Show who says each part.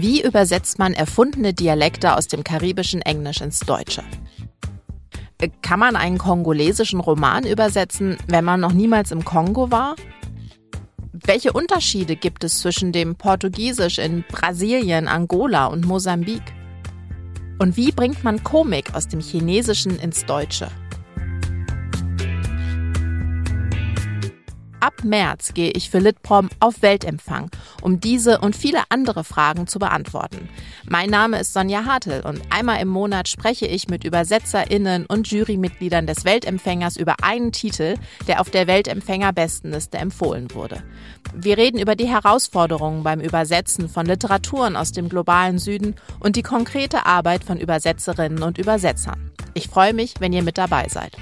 Speaker 1: Wie übersetzt man erfundene Dialekte aus dem karibischen Englisch ins Deutsche? Kann man einen kongolesischen Roman übersetzen, wenn man noch niemals im Kongo war? Welche Unterschiede gibt es zwischen dem Portugiesisch in Brasilien, Angola und Mosambik? Und wie bringt man Komik aus dem Chinesischen ins Deutsche? Ab März gehe ich für Litprom auf Weltempfang, um diese und viele andere Fragen zu beantworten. Mein Name ist Sonja Hartl und einmal im Monat spreche ich mit ÜbersetzerInnen und Jurymitgliedern des Weltempfängers über einen Titel, der auf der Weltempfänger-Bestenliste empfohlen wurde. Wir reden über die Herausforderungen beim Übersetzen von Literaturen aus dem globalen Süden und die konkrete Arbeit von Übersetzerinnen und Übersetzern. Ich freue mich, wenn ihr mit dabei seid.